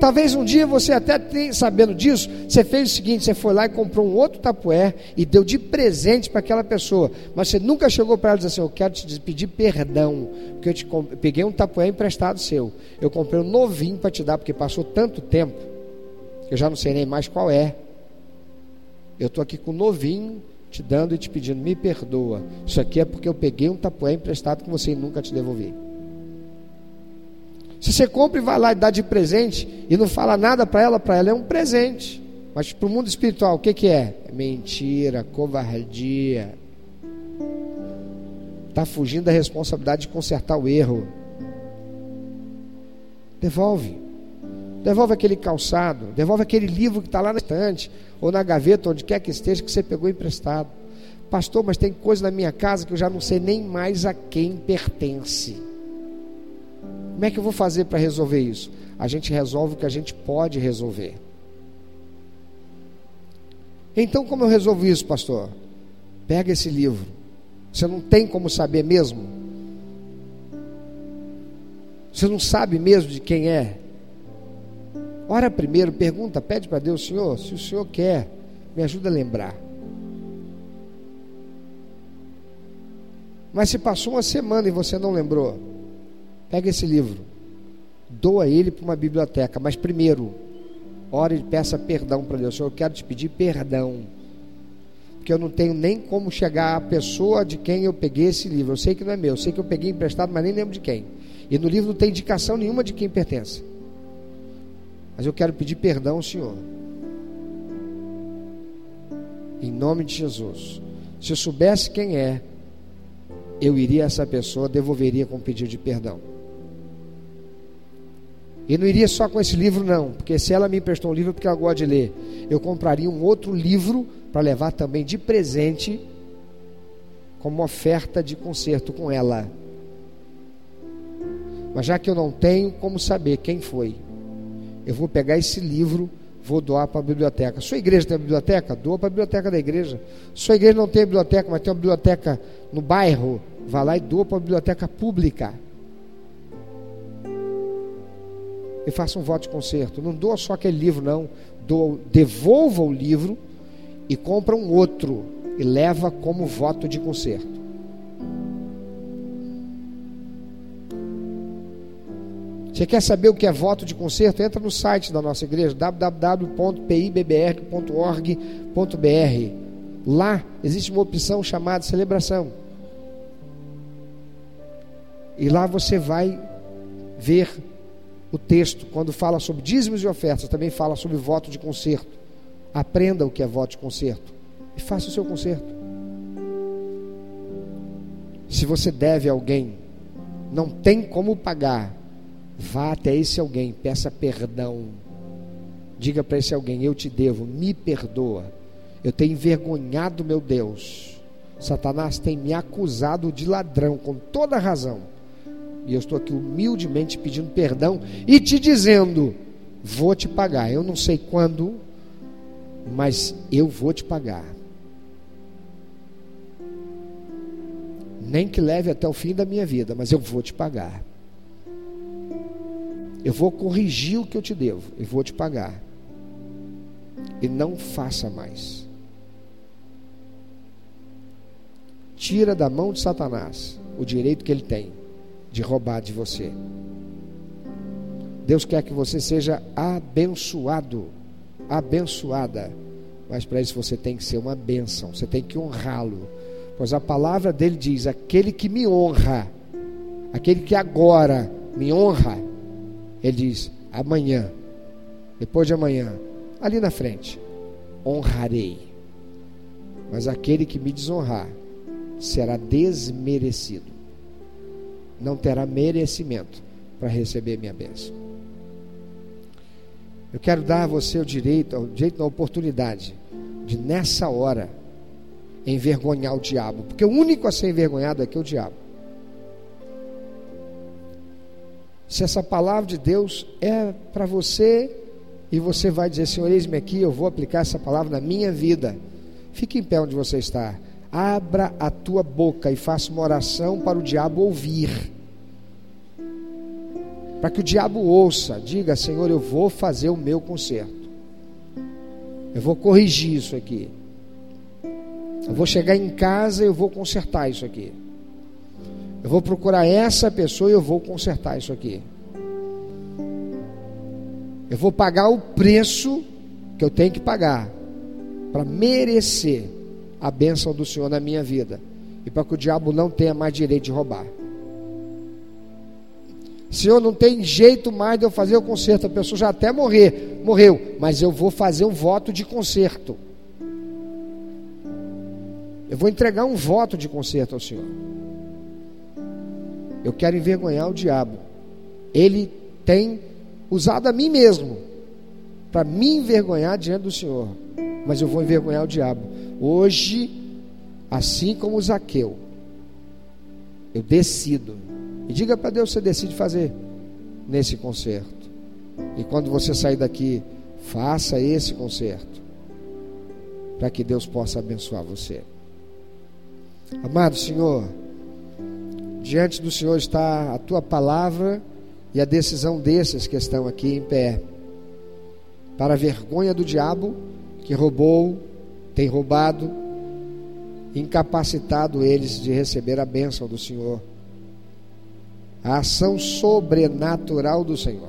Talvez um dia você até tenha, sabendo disso, você fez o seguinte: você foi lá e comprou um outro tapué e deu de presente para aquela pessoa, mas você nunca chegou para ela e disse assim: Eu quero te pedir perdão, porque eu te peguei um tapué emprestado seu, eu comprei um novinho para te dar, porque passou tanto tempo, eu já não sei nem mais qual é. Eu estou aqui com um novinho te dando e te pedindo, me perdoa. Isso aqui é porque eu peguei um tapué emprestado com você e nunca te devolvi. Se você compra e vai lá e dá de presente e não fala nada para ela, para ela é um presente. Mas para o mundo espiritual, o que, que é? é mentira, covardia. Está fugindo da responsabilidade de consertar o erro. Devolve. Devolve aquele calçado. Devolve aquele livro que está lá na estante. Ou na gaveta, onde quer que esteja, que você pegou emprestado. Pastor, mas tem coisa na minha casa que eu já não sei nem mais a quem pertence. Como é que eu vou fazer para resolver isso? A gente resolve o que a gente pode resolver. Então, como eu resolvo isso, pastor? Pega esse livro. Você não tem como saber mesmo? Você não sabe mesmo de quem é? Ora primeiro, pergunta, pede para Deus, Senhor, se o Senhor quer, me ajuda a lembrar. Mas se passou uma semana e você não lembrou, pega esse livro, doa ele para uma biblioteca, mas primeiro, ore e peça perdão para Deus. Senhor, eu quero te pedir perdão porque eu não tenho nem como chegar à pessoa de quem eu peguei esse livro. Eu sei que não é meu, eu sei que eu peguei emprestado, mas nem lembro de quem. E no livro não tem indicação nenhuma de quem pertence. Mas eu quero pedir perdão Senhor. Em nome de Jesus. Se eu soubesse quem é, eu iria a essa pessoa, devolveria com pedido de perdão. E não iria só com esse livro, não, porque se ela me emprestou um livro, é porque ela gosta de ler, eu compraria um outro livro para levar também de presente, como oferta de conserto com ela. Mas já que eu não tenho como saber quem foi, eu vou pegar esse livro, vou doar para a biblioteca. Sua igreja tem biblioteca? Doa para a biblioteca da igreja. Sua igreja não tem biblioteca, mas tem uma biblioteca no bairro, vá lá e doa para a biblioteca pública. E faça um voto de conserto. Não doa só aquele livro, não. Doa, devolva o livro e compra um outro e leva como voto de conserto. Você quer saber o que é voto de conserto? Entra no site da nossa igreja, www.pibbr.org.br. Lá existe uma opção chamada celebração. E lá você vai ver o texto, quando fala sobre dízimos e ofertas, também fala sobre voto de conserto. Aprenda o que é voto de conserto e faça o seu conserto. Se você deve a alguém, não tem como pagar, vá até esse alguém, peça perdão. Diga para esse alguém: Eu te devo, me perdoa. Eu tenho envergonhado meu Deus. Satanás tem me acusado de ladrão, com toda razão e eu estou aqui humildemente pedindo perdão e te dizendo: vou te pagar. Eu não sei quando, mas eu vou te pagar. Nem que leve até o fim da minha vida, mas eu vou te pagar. Eu vou corrigir o que eu te devo e vou te pagar. E não faça mais. Tira da mão de Satanás o direito que ele tem de roubar de você. Deus quer que você seja abençoado, abençoada. Mas para isso você tem que ser uma bênção, você tem que honrá-lo. Pois a palavra dele diz: aquele que me honra, aquele que agora me honra, ele diz: amanhã, depois de amanhã, ali na frente, honrarei. Mas aquele que me desonrar será desmerecido não terá merecimento para receber minha bênção. Eu quero dar a você o direito, o direito, a oportunidade de nessa hora envergonhar o diabo, porque o único a ser envergonhado aqui é o diabo. Se essa palavra de Deus é para você e você vai dizer, Senhor, eis-me aqui, eu vou aplicar essa palavra na minha vida. Fique em pé onde você está. Abra a tua boca e faça uma oração para o diabo ouvir. Para que o diabo ouça, diga: Senhor, eu vou fazer o meu conserto. Eu vou corrigir isso aqui. Eu vou chegar em casa e eu vou consertar isso aqui. Eu vou procurar essa pessoa e eu vou consertar isso aqui. Eu vou pagar o preço que eu tenho que pagar para merecer a bênção do Senhor na minha vida e para que o diabo não tenha mais direito de roubar. Senhor, não tem jeito mais de eu fazer o conserto. A pessoa já até morrer, morreu, mas eu vou fazer um voto de conserto. Eu vou entregar um voto de conserto ao Senhor. Eu quero envergonhar o diabo. Ele tem usado a mim mesmo para me envergonhar diante do Senhor. Mas eu vou envergonhar o diabo. Hoje, assim como Zaqueu, eu decido. E diga para Deus você decide fazer nesse concerto. E quando você sair daqui, faça esse concerto. Para que Deus possa abençoar você. Amado Senhor, diante do Senhor está a tua palavra e a decisão desses que estão aqui em pé. para a vergonha do diabo que roubou, tem roubado, incapacitado eles de receber a bênção do Senhor. A ação sobrenatural do Senhor.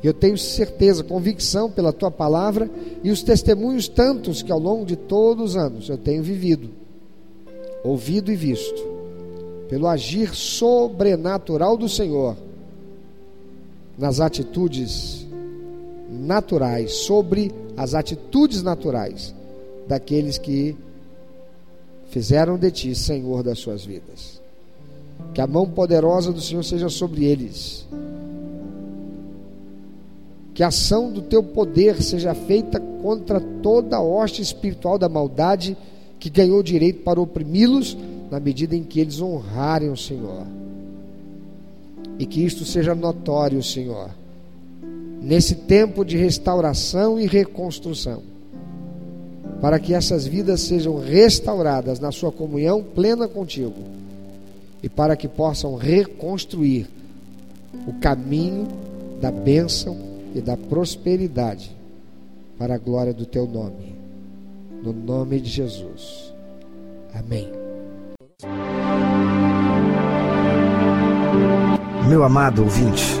Eu tenho certeza, convicção pela tua palavra e os testemunhos tantos que ao longo de todos os anos eu tenho vivido, ouvido e visto, pelo agir sobrenatural do Senhor nas atitudes naturais, sobre as atitudes naturais daqueles que fizeram de ti Senhor das suas vidas. Que a mão poderosa do Senhor seja sobre eles. Que a ação do teu poder seja feita contra toda a hoste espiritual da maldade que ganhou direito para oprimi-los na medida em que eles honrarem o Senhor. E que isto seja notório, Senhor, nesse tempo de restauração e reconstrução, para que essas vidas sejam restauradas na sua comunhão plena contigo e para que possam reconstruir o caminho da bênção e da prosperidade para a glória do teu nome. No nome de Jesus. Amém. Meu amado ouvinte,